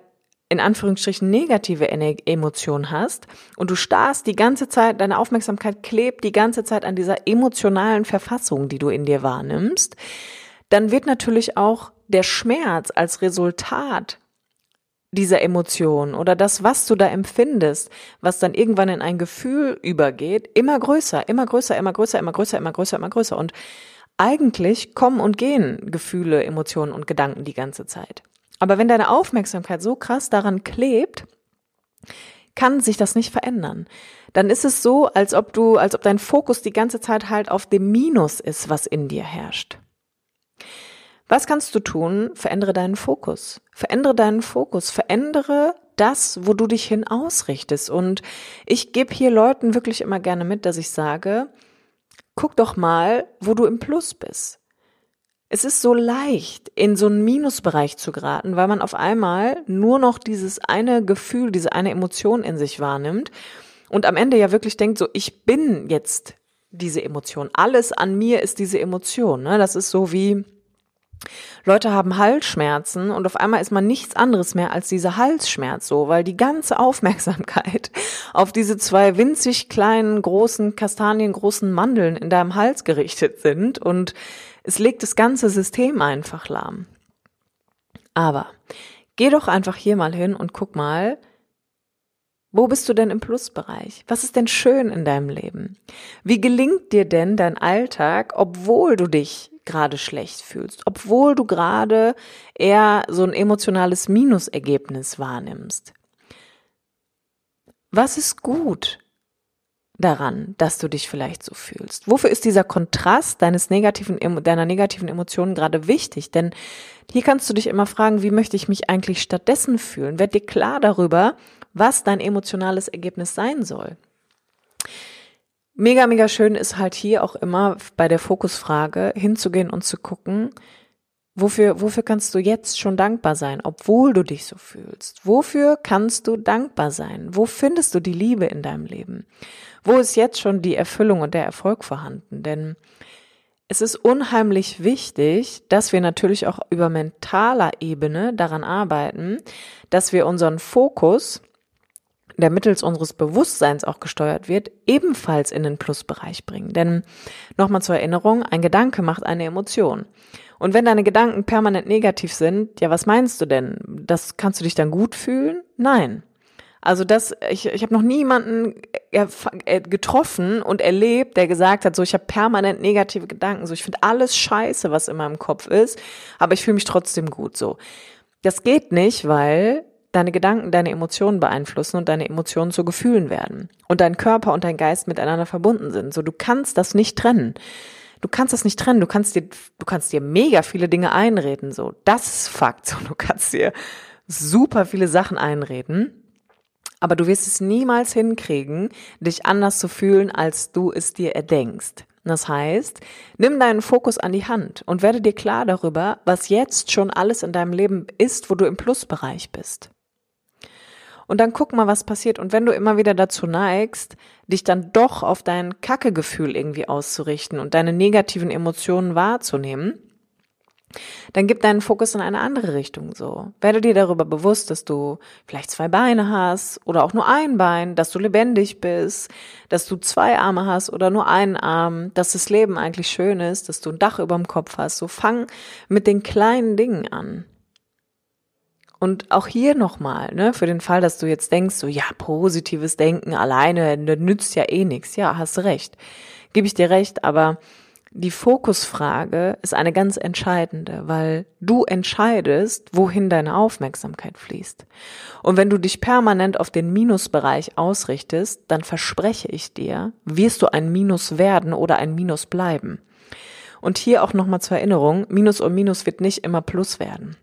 in Anführungsstrichen negative Emotion hast und du starrst die ganze Zeit, deine Aufmerksamkeit klebt die ganze Zeit an dieser emotionalen Verfassung, die du in dir wahrnimmst, dann wird natürlich auch der Schmerz als Resultat dieser Emotion oder das, was du da empfindest, was dann irgendwann in ein Gefühl übergeht, immer größer, immer größer, immer größer, immer größer, immer größer, immer größer. Und eigentlich kommen und gehen Gefühle, Emotionen und Gedanken die ganze Zeit. Aber wenn deine Aufmerksamkeit so krass daran klebt, kann sich das nicht verändern. Dann ist es so, als ob du, als ob dein Fokus die ganze Zeit halt auf dem Minus ist, was in dir herrscht. Was kannst du tun? Verändere deinen Fokus. Verändere deinen Fokus. Verändere das, wo du dich hin ausrichtest. Und ich gebe hier Leuten wirklich immer gerne mit, dass ich sage, guck doch mal, wo du im Plus bist. Es ist so leicht, in so einen Minusbereich zu geraten, weil man auf einmal nur noch dieses eine Gefühl, diese eine Emotion in sich wahrnimmt und am Ende ja wirklich denkt, so, ich bin jetzt diese Emotion. Alles an mir ist diese Emotion. Ne? Das ist so wie, Leute haben Halsschmerzen und auf einmal ist man nichts anderes mehr als dieser Halsschmerz so, weil die ganze Aufmerksamkeit auf diese zwei winzig kleinen, großen, kastaniengroßen Mandeln in deinem Hals gerichtet sind und es legt das ganze System einfach lahm. Aber geh doch einfach hier mal hin und guck mal, wo bist du denn im Plusbereich? Was ist denn schön in deinem Leben? Wie gelingt dir denn dein Alltag, obwohl du dich gerade schlecht fühlst, obwohl du gerade eher so ein emotionales Minusergebnis wahrnimmst. Was ist gut daran, dass du dich vielleicht so fühlst? Wofür ist dieser Kontrast deines negativen, deiner negativen Emotionen gerade wichtig? Denn hier kannst du dich immer fragen, wie möchte ich mich eigentlich stattdessen fühlen? Werd dir klar darüber, was dein emotionales Ergebnis sein soll. Mega, mega schön ist halt hier auch immer bei der Fokusfrage hinzugehen und zu gucken, wofür, wofür kannst du jetzt schon dankbar sein, obwohl du dich so fühlst? Wofür kannst du dankbar sein? Wo findest du die Liebe in deinem Leben? Wo ist jetzt schon die Erfüllung und der Erfolg vorhanden? Denn es ist unheimlich wichtig, dass wir natürlich auch über mentaler Ebene daran arbeiten, dass wir unseren Fokus der mittels unseres Bewusstseins auch gesteuert wird, ebenfalls in den Plusbereich bringen. Denn nochmal zur Erinnerung, ein Gedanke macht eine Emotion. Und wenn deine Gedanken permanent negativ sind, ja, was meinst du denn? Das kannst du dich dann gut fühlen? Nein. Also das, ich, ich habe noch niemanden äh, getroffen und erlebt, der gesagt hat, so ich habe permanent negative Gedanken, so ich finde alles scheiße, was in meinem Kopf ist, aber ich fühle mich trotzdem gut so. Das geht nicht, weil deine Gedanken deine Emotionen beeinflussen und deine Emotionen zu Gefühlen werden und dein Körper und dein Geist miteinander verbunden sind. So, du kannst das nicht trennen. Du kannst das nicht trennen. Du kannst dir, du kannst dir mega viele Dinge einreden. So, das ist Fakt. So, du kannst dir super viele Sachen einreden. Aber du wirst es niemals hinkriegen, dich anders zu fühlen, als du es dir erdenkst. Das heißt, nimm deinen Fokus an die Hand und werde dir klar darüber, was jetzt schon alles in deinem Leben ist, wo du im Plusbereich bist. Und dann guck mal, was passiert. Und wenn du immer wieder dazu neigst, dich dann doch auf dein Kackegefühl irgendwie auszurichten und deine negativen Emotionen wahrzunehmen, dann gib deinen Fokus in eine andere Richtung so. Werde dir darüber bewusst, dass du vielleicht zwei Beine hast oder auch nur ein Bein, dass du lebendig bist, dass du zwei Arme hast oder nur einen Arm, dass das Leben eigentlich schön ist, dass du ein Dach über dem Kopf hast. So fang mit den kleinen Dingen an. Und auch hier nochmal, ne, für den Fall, dass du jetzt denkst, so ja, positives Denken alleine nützt ja eh nichts. Ja, hast recht. Gebe ich dir recht, aber die Fokusfrage ist eine ganz entscheidende, weil du entscheidest, wohin deine Aufmerksamkeit fließt. Und wenn du dich permanent auf den Minusbereich ausrichtest, dann verspreche ich dir, wirst du ein Minus werden oder ein Minus bleiben. Und hier auch nochmal zur Erinnerung, Minus und Minus wird nicht immer Plus werden.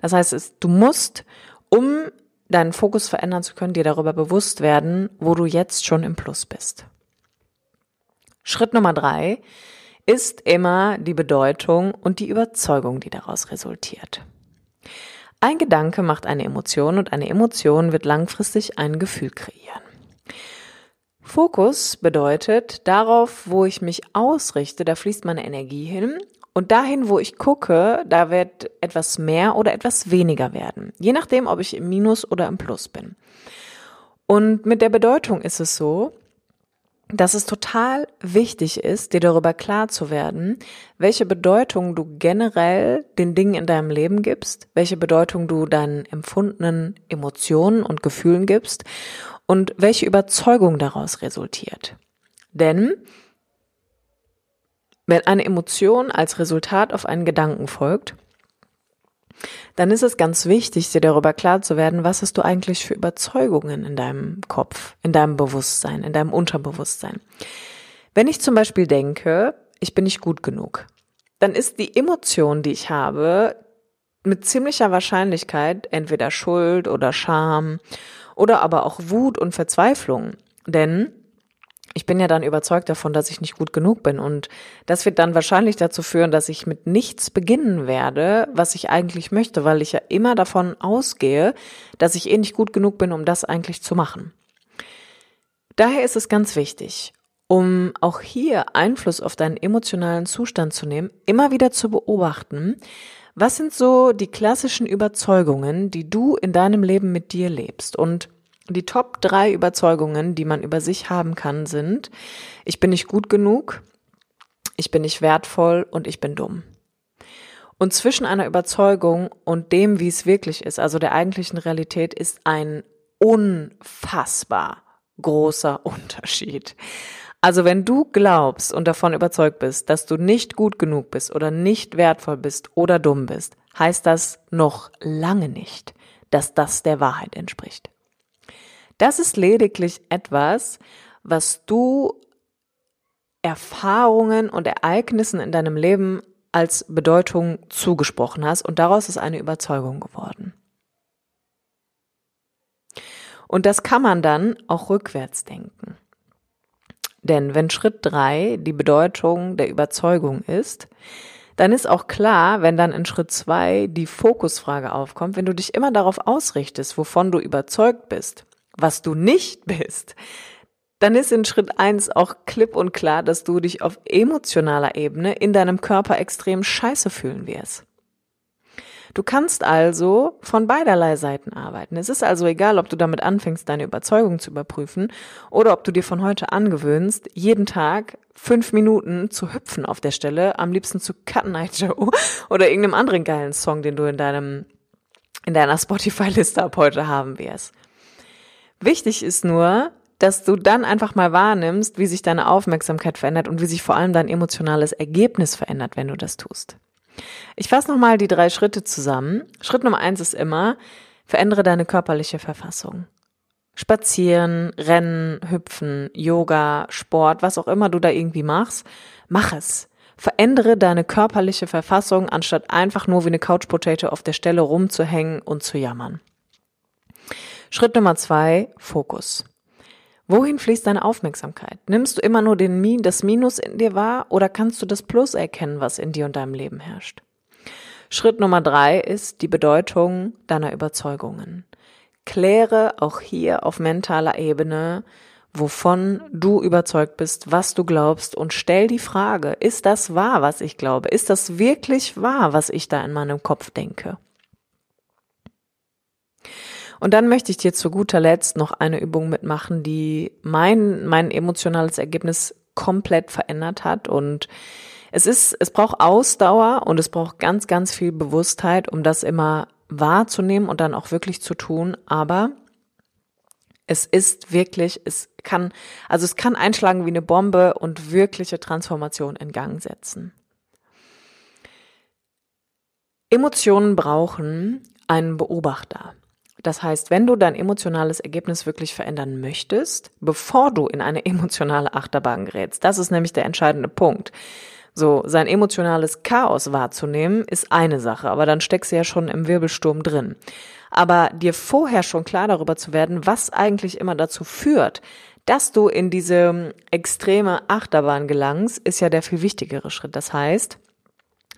Das heißt, du musst, um deinen Fokus verändern zu können, dir darüber bewusst werden, wo du jetzt schon im Plus bist. Schritt Nummer drei ist immer die Bedeutung und die Überzeugung, die daraus resultiert. Ein Gedanke macht eine Emotion und eine Emotion wird langfristig ein Gefühl kreieren. Fokus bedeutet darauf, wo ich mich ausrichte, da fließt meine Energie hin und dahin, wo ich gucke, da wird etwas mehr oder etwas weniger werden. Je nachdem, ob ich im Minus oder im Plus bin. Und mit der Bedeutung ist es so, dass es total wichtig ist, dir darüber klar zu werden, welche Bedeutung du generell den Dingen in deinem Leben gibst, welche Bedeutung du deinen empfundenen Emotionen und Gefühlen gibst und welche Überzeugung daraus resultiert. Denn wenn eine Emotion als Resultat auf einen Gedanken folgt, dann ist es ganz wichtig, dir darüber klar zu werden, was hast du eigentlich für Überzeugungen in deinem Kopf, in deinem Bewusstsein, in deinem Unterbewusstsein. Wenn ich zum Beispiel denke, ich bin nicht gut genug, dann ist die Emotion, die ich habe, mit ziemlicher Wahrscheinlichkeit entweder Schuld oder Scham oder aber auch Wut und Verzweiflung. Denn ich bin ja dann überzeugt davon, dass ich nicht gut genug bin. Und das wird dann wahrscheinlich dazu führen, dass ich mit nichts beginnen werde, was ich eigentlich möchte, weil ich ja immer davon ausgehe, dass ich eh nicht gut genug bin, um das eigentlich zu machen. Daher ist es ganz wichtig, um auch hier Einfluss auf deinen emotionalen Zustand zu nehmen, immer wieder zu beobachten, was sind so die klassischen Überzeugungen, die du in deinem Leben mit dir lebst? Und die Top drei Überzeugungen, die man über sich haben kann, sind, ich bin nicht gut genug, ich bin nicht wertvoll und ich bin dumm. Und zwischen einer Überzeugung und dem, wie es wirklich ist, also der eigentlichen Realität, ist ein unfassbar großer Unterschied. Also wenn du glaubst und davon überzeugt bist, dass du nicht gut genug bist oder nicht wertvoll bist oder dumm bist, heißt das noch lange nicht, dass das der Wahrheit entspricht. Das ist lediglich etwas, was du Erfahrungen und Ereignissen in deinem Leben als Bedeutung zugesprochen hast und daraus ist eine Überzeugung geworden. Und das kann man dann auch rückwärts denken. Denn wenn Schritt drei die Bedeutung der Überzeugung ist, dann ist auch klar, wenn dann in Schritt zwei die Fokusfrage aufkommt, wenn du dich immer darauf ausrichtest, wovon du überzeugt bist, was du nicht bist, dann ist in Schritt eins auch klipp und klar, dass du dich auf emotionaler Ebene in deinem Körper extrem scheiße fühlen wirst. Du kannst also von beiderlei Seiten arbeiten. Es ist also egal, ob du damit anfängst, deine Überzeugung zu überprüfen oder ob du dir von heute angewöhnst, jeden Tag fünf Minuten zu hüpfen auf der Stelle, am liebsten zu Cut Night Joe oder irgendeinem anderen geilen Song, den du in deinem, in deiner Spotify-Liste ab heute haben wirst. Wichtig ist nur, dass du dann einfach mal wahrnimmst, wie sich deine Aufmerksamkeit verändert und wie sich vor allem dein emotionales Ergebnis verändert, wenn du das tust. Ich fasse nochmal die drei Schritte zusammen. Schritt Nummer eins ist immer, verändere deine körperliche Verfassung. Spazieren, Rennen, Hüpfen, Yoga, Sport, was auch immer du da irgendwie machst, mach es. Verändere deine körperliche Verfassung, anstatt einfach nur wie eine Couch Potato auf der Stelle rumzuhängen und zu jammern. Schritt Nummer zwei, Fokus. Wohin fließt deine Aufmerksamkeit? Nimmst du immer nur den Min, das Minus in dir wahr oder kannst du das Plus erkennen, was in dir und deinem Leben herrscht? Schritt Nummer drei ist die Bedeutung deiner Überzeugungen. Kläre auch hier auf mentaler Ebene, wovon du überzeugt bist, was du glaubst und stell die Frage, ist das wahr, was ich glaube? Ist das wirklich wahr, was ich da in meinem Kopf denke? Und dann möchte ich dir zu guter Letzt noch eine Übung mitmachen, die mein, mein emotionales Ergebnis komplett verändert hat und es ist, es braucht Ausdauer und es braucht ganz, ganz viel Bewusstheit, um das immer wahrzunehmen und dann auch wirklich zu tun. Aber es ist wirklich, es kann, also es kann einschlagen wie eine Bombe und wirkliche Transformation in Gang setzen. Emotionen brauchen einen Beobachter. Das heißt, wenn du dein emotionales Ergebnis wirklich verändern möchtest, bevor du in eine emotionale Achterbahn gerätst, das ist nämlich der entscheidende Punkt. So, sein emotionales Chaos wahrzunehmen, ist eine Sache, aber dann steckst du ja schon im Wirbelsturm drin. Aber dir vorher schon klar darüber zu werden, was eigentlich immer dazu führt, dass du in diese extreme Achterbahn gelangst, ist ja der viel wichtigere Schritt. Das heißt,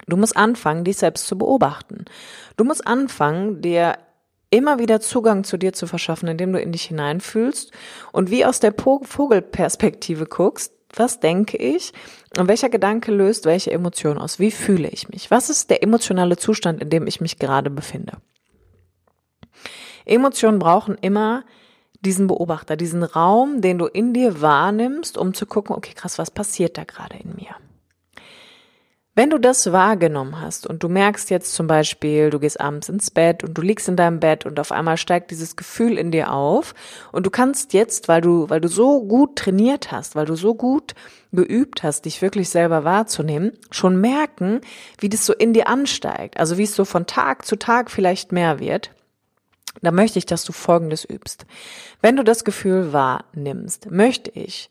du musst anfangen, dich selbst zu beobachten. Du musst anfangen, dir immer wieder Zugang zu dir zu verschaffen, indem du in dich hineinfühlst und wie aus der Vogelperspektive guckst, was denke ich und welcher Gedanke löst welche Emotion aus? Wie fühle ich mich? Was ist der emotionale Zustand, in dem ich mich gerade befinde? Emotionen brauchen immer diesen Beobachter, diesen Raum, den du in dir wahrnimmst, um zu gucken, okay, krass, was passiert da gerade in mir? Wenn du das wahrgenommen hast und du merkst jetzt zum Beispiel, du gehst abends ins Bett und du liegst in deinem Bett und auf einmal steigt dieses Gefühl in dir auf und du kannst jetzt, weil du, weil du so gut trainiert hast, weil du so gut geübt hast, dich wirklich selber wahrzunehmen, schon merken, wie das so in dir ansteigt, also wie es so von Tag zu Tag vielleicht mehr wird. Da möchte ich, dass du Folgendes übst. Wenn du das Gefühl wahrnimmst, möchte ich,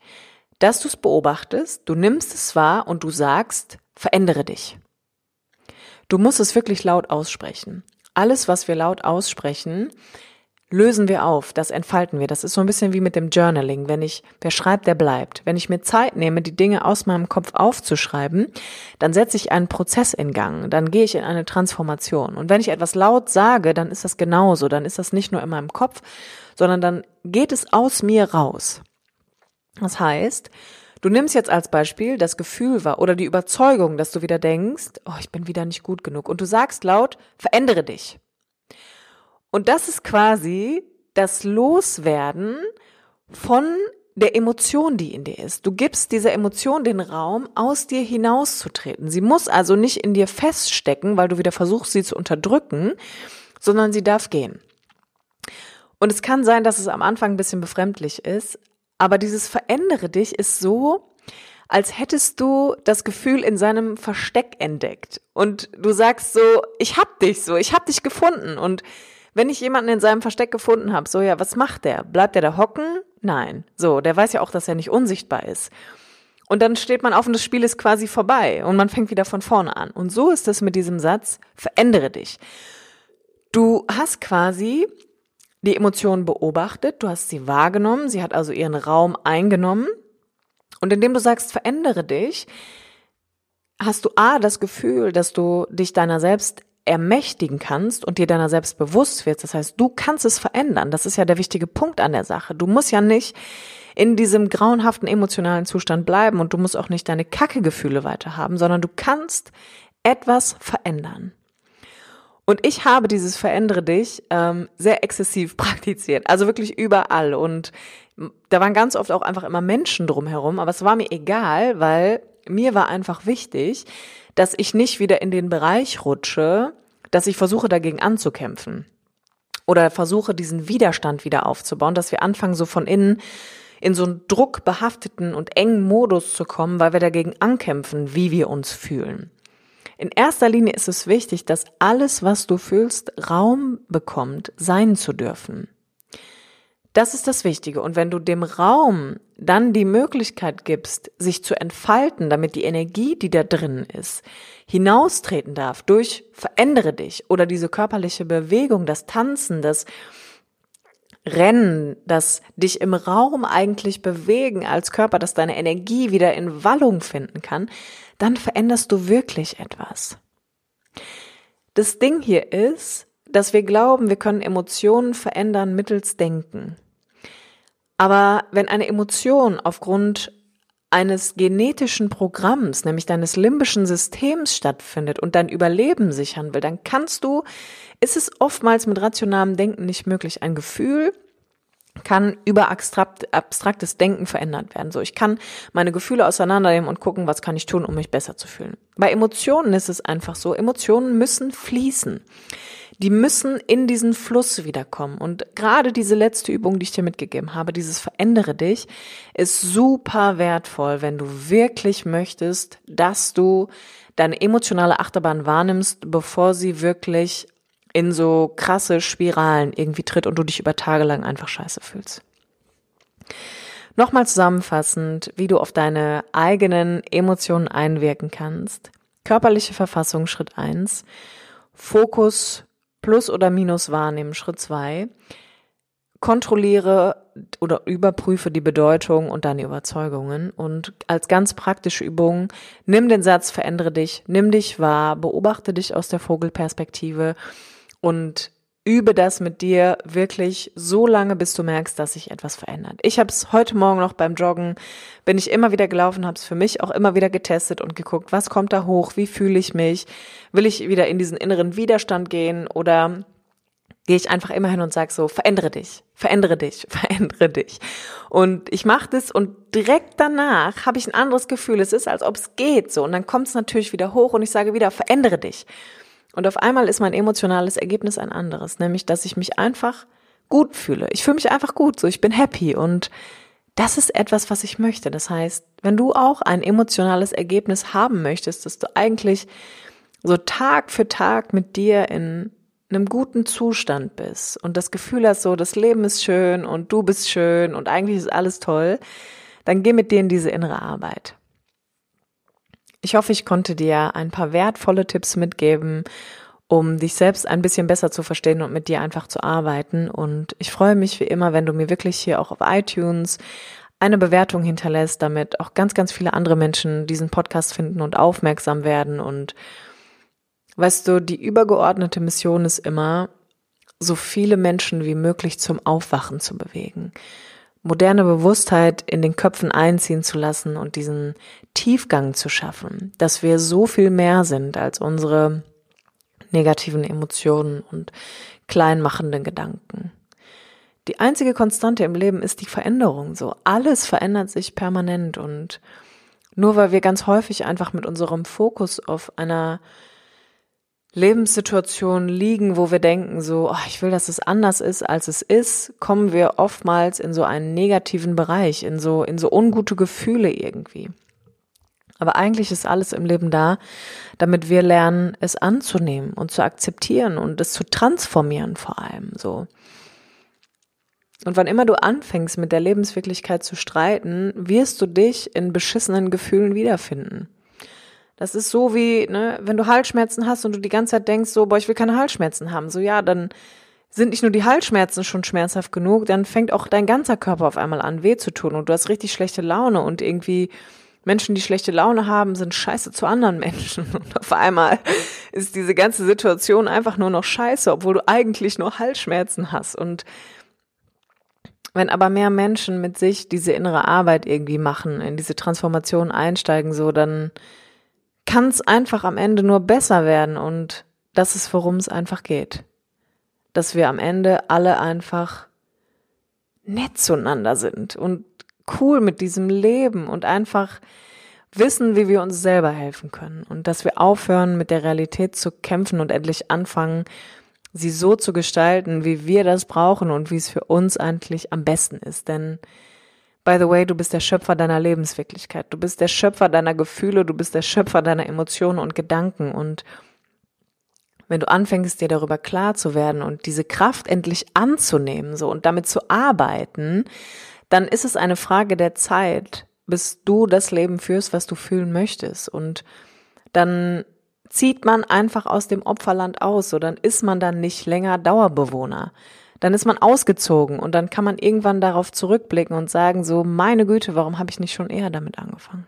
dass du es beobachtest, du nimmst es wahr und du sagst, Verändere dich. Du musst es wirklich laut aussprechen. Alles, was wir laut aussprechen, lösen wir auf, das entfalten wir. Das ist so ein bisschen wie mit dem Journaling. Wenn ich, wer schreibt, der bleibt. Wenn ich mir Zeit nehme, die Dinge aus meinem Kopf aufzuschreiben, dann setze ich einen Prozess in Gang. Dann gehe ich in eine Transformation. Und wenn ich etwas laut sage, dann ist das genauso. Dann ist das nicht nur in meinem Kopf, sondern dann geht es aus mir raus. Das heißt, du nimmst jetzt als Beispiel das Gefühl wahr oder die Überzeugung, dass du wieder denkst, oh, ich bin wieder nicht gut genug. Und du sagst laut, verändere dich. Und das ist quasi das Loswerden von der Emotion, die in dir ist. Du gibst dieser Emotion den Raum, aus dir hinauszutreten. Sie muss also nicht in dir feststecken, weil du wieder versuchst, sie zu unterdrücken, sondern sie darf gehen. Und es kann sein, dass es am Anfang ein bisschen befremdlich ist, aber dieses Verändere dich ist so, als hättest du das Gefühl in seinem Versteck entdeckt. Und du sagst so, ich hab dich so, ich hab dich gefunden. Und wenn ich jemanden in seinem Versteck gefunden habe, so ja, was macht der? Bleibt der da hocken? Nein. So, der weiß ja auch, dass er nicht unsichtbar ist. Und dann steht man auf und das Spiel ist quasi vorbei und man fängt wieder von vorne an. Und so ist es mit diesem Satz, verändere dich. Du hast quasi die Emotion beobachtet, du hast sie wahrgenommen, sie hat also ihren Raum eingenommen. Und indem du sagst, verändere dich, hast du A, das Gefühl, dass du dich deiner selbst ermächtigen kannst und dir deiner selbst bewusst wirst. Das heißt, du kannst es verändern. Das ist ja der wichtige Punkt an der Sache. Du musst ja nicht in diesem grauenhaften emotionalen Zustand bleiben und du musst auch nicht deine Kacke-Gefühle weiter haben, sondern du kannst etwas verändern. Und ich habe dieses Verändere dich ähm, sehr exzessiv praktiziert, also wirklich überall. Und da waren ganz oft auch einfach immer Menschen drumherum, aber es war mir egal, weil mir war einfach wichtig, dass ich nicht wieder in den Bereich rutsche, dass ich versuche dagegen anzukämpfen oder versuche diesen Widerstand wieder aufzubauen, dass wir anfangen so von innen in so einen druckbehafteten und engen Modus zu kommen, weil wir dagegen ankämpfen, wie wir uns fühlen. In erster Linie ist es wichtig, dass alles, was du fühlst, Raum bekommt, sein zu dürfen. Das ist das Wichtige. Und wenn du dem Raum dann die Möglichkeit gibst, sich zu entfalten, damit die Energie, die da drin ist, hinaustreten darf durch verändere dich oder diese körperliche Bewegung, das Tanzen, das Rennen, das dich im Raum eigentlich bewegen als Körper, dass deine Energie wieder in Wallung finden kann, dann veränderst du wirklich etwas. Das Ding hier ist, dass wir glauben, wir können Emotionen verändern mittels Denken. Aber wenn eine Emotion aufgrund eines genetischen Programms, nämlich deines limbischen Systems stattfindet und dein Überleben sichern will, dann kannst du, ist es oftmals mit rationalem Denken nicht möglich. Ein Gefühl kann über abstrakt, abstraktes Denken verändert werden. So, ich kann meine Gefühle auseinandernehmen und gucken, was kann ich tun, um mich besser zu fühlen. Bei Emotionen ist es einfach so, Emotionen müssen fließen die müssen in diesen Fluss wiederkommen. Und gerade diese letzte Übung, die ich dir mitgegeben habe, dieses Verändere dich, ist super wertvoll, wenn du wirklich möchtest, dass du deine emotionale Achterbahn wahrnimmst, bevor sie wirklich in so krasse Spiralen irgendwie tritt und du dich über Tage lang einfach scheiße fühlst. Nochmal zusammenfassend, wie du auf deine eigenen Emotionen einwirken kannst. Körperliche Verfassung Schritt eins, Fokus Plus oder Minus wahrnehmen. Schritt zwei. Kontrolliere oder überprüfe die Bedeutung und deine Überzeugungen. Und als ganz praktische Übung, nimm den Satz, verändere dich, nimm dich wahr, beobachte dich aus der Vogelperspektive und übe das mit dir wirklich so lange, bis du merkst, dass sich etwas verändert. Ich habe es heute Morgen noch beim Joggen, bin ich immer wieder gelaufen, habe es für mich auch immer wieder getestet und geguckt, was kommt da hoch, wie fühle ich mich, will ich wieder in diesen inneren Widerstand gehen oder gehe ich einfach immer hin und sage so, verändere dich, verändere dich, verändere dich. Und ich mache das und direkt danach habe ich ein anderes Gefühl. Es ist, als ob es geht so. Und dann kommt es natürlich wieder hoch und ich sage wieder, verändere dich. Und auf einmal ist mein emotionales Ergebnis ein anderes, nämlich dass ich mich einfach gut fühle. Ich fühle mich einfach gut, so ich bin happy und das ist etwas, was ich möchte. Das heißt, wenn du auch ein emotionales Ergebnis haben möchtest, dass du eigentlich so Tag für Tag mit dir in einem guten Zustand bist und das Gefühl hast, so das Leben ist schön und du bist schön und eigentlich ist alles toll, dann geh mit dir in diese innere Arbeit. Ich hoffe, ich konnte dir ein paar wertvolle Tipps mitgeben, um dich selbst ein bisschen besser zu verstehen und mit dir einfach zu arbeiten. Und ich freue mich wie immer, wenn du mir wirklich hier auch auf iTunes eine Bewertung hinterlässt, damit auch ganz, ganz viele andere Menschen diesen Podcast finden und aufmerksam werden. Und weißt du, die übergeordnete Mission ist immer, so viele Menschen wie möglich zum Aufwachen zu bewegen. Moderne Bewusstheit in den Köpfen einziehen zu lassen und diesen Tiefgang zu schaffen, dass wir so viel mehr sind als unsere negativen Emotionen und kleinmachenden Gedanken. Die einzige Konstante im Leben ist die Veränderung. So alles verändert sich permanent und nur weil wir ganz häufig einfach mit unserem Fokus auf einer Lebenssituationen liegen, wo wir denken, so, oh, ich will, dass es anders ist, als es ist, kommen wir oftmals in so einen negativen Bereich, in so, in so ungute Gefühle irgendwie. Aber eigentlich ist alles im Leben da, damit wir lernen, es anzunehmen und zu akzeptieren und es zu transformieren vor allem, so. Und wann immer du anfängst, mit der Lebenswirklichkeit zu streiten, wirst du dich in beschissenen Gefühlen wiederfinden. Das ist so wie, ne, wenn du Halsschmerzen hast und du die ganze Zeit denkst, so, boah, ich will keine Halsschmerzen haben. So, ja, dann sind nicht nur die Halsschmerzen schon schmerzhaft genug, dann fängt auch dein ganzer Körper auf einmal an, weh zu tun und du hast richtig schlechte Laune und irgendwie Menschen, die schlechte Laune haben, sind scheiße zu anderen Menschen. Und auf einmal ist diese ganze Situation einfach nur noch scheiße, obwohl du eigentlich nur Halsschmerzen hast. Und wenn aber mehr Menschen mit sich diese innere Arbeit irgendwie machen, in diese Transformation einsteigen, so, dann kann es einfach am Ende nur besser werden und das ist, worum es einfach geht. Dass wir am Ende alle einfach nett zueinander sind und cool mit diesem Leben und einfach wissen, wie wir uns selber helfen können und dass wir aufhören, mit der Realität zu kämpfen und endlich anfangen, sie so zu gestalten, wie wir das brauchen und wie es für uns eigentlich am besten ist. Denn By the way, du bist der Schöpfer deiner Lebenswirklichkeit. Du bist der Schöpfer deiner Gefühle, du bist der Schöpfer deiner Emotionen und Gedanken. Und wenn du anfängst, dir darüber klar zu werden und diese Kraft endlich anzunehmen, so und damit zu arbeiten, dann ist es eine Frage der Zeit, bis du das Leben führst, was du fühlen möchtest. Und dann zieht man einfach aus dem Opferland aus, so dann ist man dann nicht länger Dauerbewohner dann ist man ausgezogen und dann kann man irgendwann darauf zurückblicken und sagen, so, meine Güte, warum habe ich nicht schon eher damit angefangen?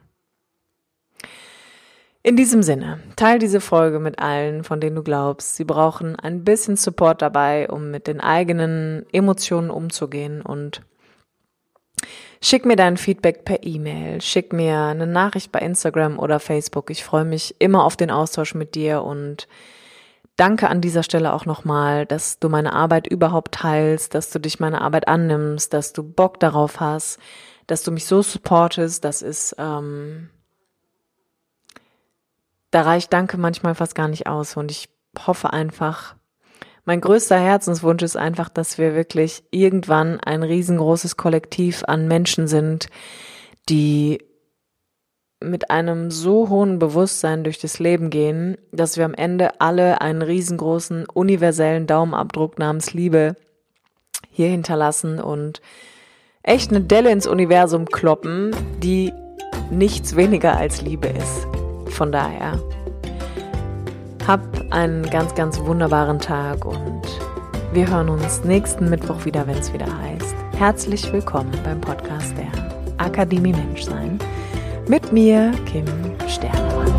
In diesem Sinne, teil diese Folge mit allen, von denen du glaubst, sie brauchen ein bisschen Support dabei, um mit den eigenen Emotionen umzugehen und Schick mir dein Feedback per E-Mail, schick mir eine Nachricht bei Instagram oder Facebook. Ich freue mich immer auf den Austausch mit dir und Danke an dieser Stelle auch nochmal, dass du meine Arbeit überhaupt teilst, dass du dich meine Arbeit annimmst, dass du Bock darauf hast, dass du mich so supportest. Das ist, ähm, da reicht Danke manchmal fast gar nicht aus. Und ich hoffe einfach, mein größter Herzenswunsch ist einfach, dass wir wirklich irgendwann ein riesengroßes Kollektiv an Menschen sind, die mit einem so hohen Bewusstsein durch das Leben gehen, dass wir am Ende alle einen riesengroßen universellen Daumenabdruck namens Liebe hier hinterlassen und echt eine Delle ins Universum kloppen, die nichts weniger als Liebe ist. Von daher, hab einen ganz, ganz wunderbaren Tag und wir hören uns nächsten Mittwoch wieder, wenn es wieder heißt. Herzlich willkommen beim Podcast der Akademie Menschsein mit mir, Kim Sternemann.